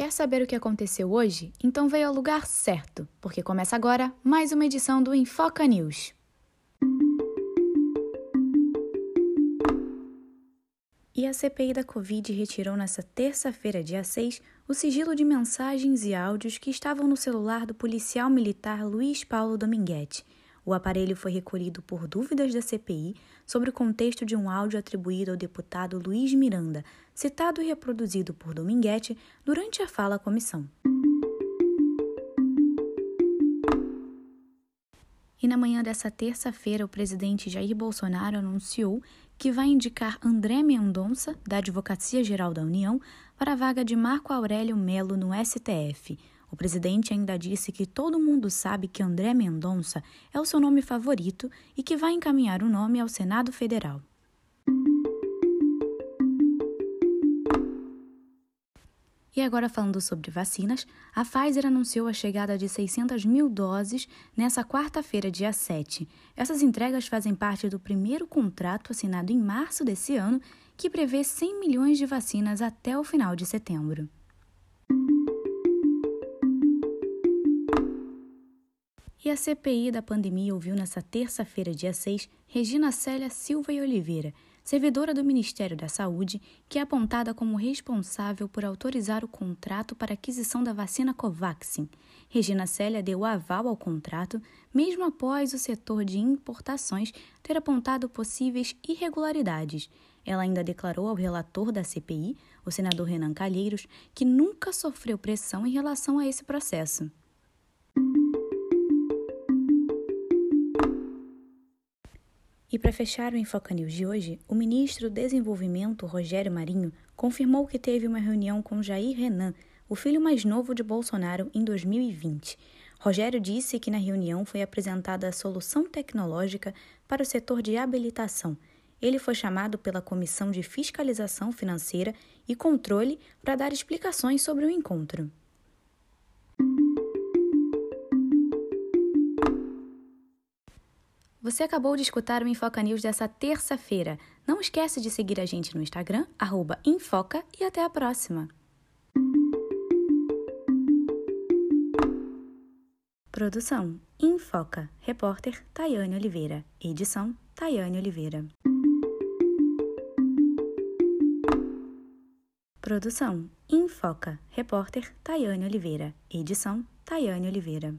Quer saber o que aconteceu hoje? Então veio ao lugar certo, porque começa agora mais uma edição do Infoca News. E a CPI da Covid retirou nesta terça-feira, dia 6, o sigilo de mensagens e áudios que estavam no celular do policial militar Luiz Paulo Dominguete. O aparelho foi recolhido por dúvidas da CPI sobre o contexto de um áudio atribuído ao deputado Luiz Miranda, citado e reproduzido por Dominguete durante a fala à comissão. E na manhã dessa terça-feira, o presidente Jair Bolsonaro anunciou que vai indicar André Mendonça, da Advocacia Geral da União, para a vaga de Marco Aurélio Melo no STF. O presidente ainda disse que todo mundo sabe que André Mendonça é o seu nome favorito e que vai encaminhar o nome ao Senado Federal. E agora falando sobre vacinas, a Pfizer anunciou a chegada de 600 mil doses nessa quarta-feira, dia 7. Essas entregas fazem parte do primeiro contrato assinado em março desse ano, que prevê 100 milhões de vacinas até o final de setembro. E a CPI da pandemia ouviu nesta terça-feira, dia 6, Regina Célia Silva e Oliveira, servidora do Ministério da Saúde, que é apontada como responsável por autorizar o contrato para aquisição da vacina Covaxin. Regina Célia deu aval ao contrato, mesmo após o setor de importações ter apontado possíveis irregularidades. Ela ainda declarou ao relator da CPI, o senador Renan Calheiros, que nunca sofreu pressão em relação a esse processo. E para fechar o Infoca News de hoje, o ministro do Desenvolvimento, Rogério Marinho, confirmou que teve uma reunião com Jair Renan, o filho mais novo de Bolsonaro, em 2020. Rogério disse que na reunião foi apresentada a solução tecnológica para o setor de habilitação. Ele foi chamado pela Comissão de Fiscalização Financeira e Controle para dar explicações sobre o encontro. Você acabou de escutar o Infoca News dessa terça-feira. Não esquece de seguir a gente no Instagram, Infoca, e até a próxima. Produção Infoca. Repórter Tayane Oliveira. Edição Tayane Oliveira. Produção Infoca. Repórter Tayane Oliveira. Edição Tayane Oliveira.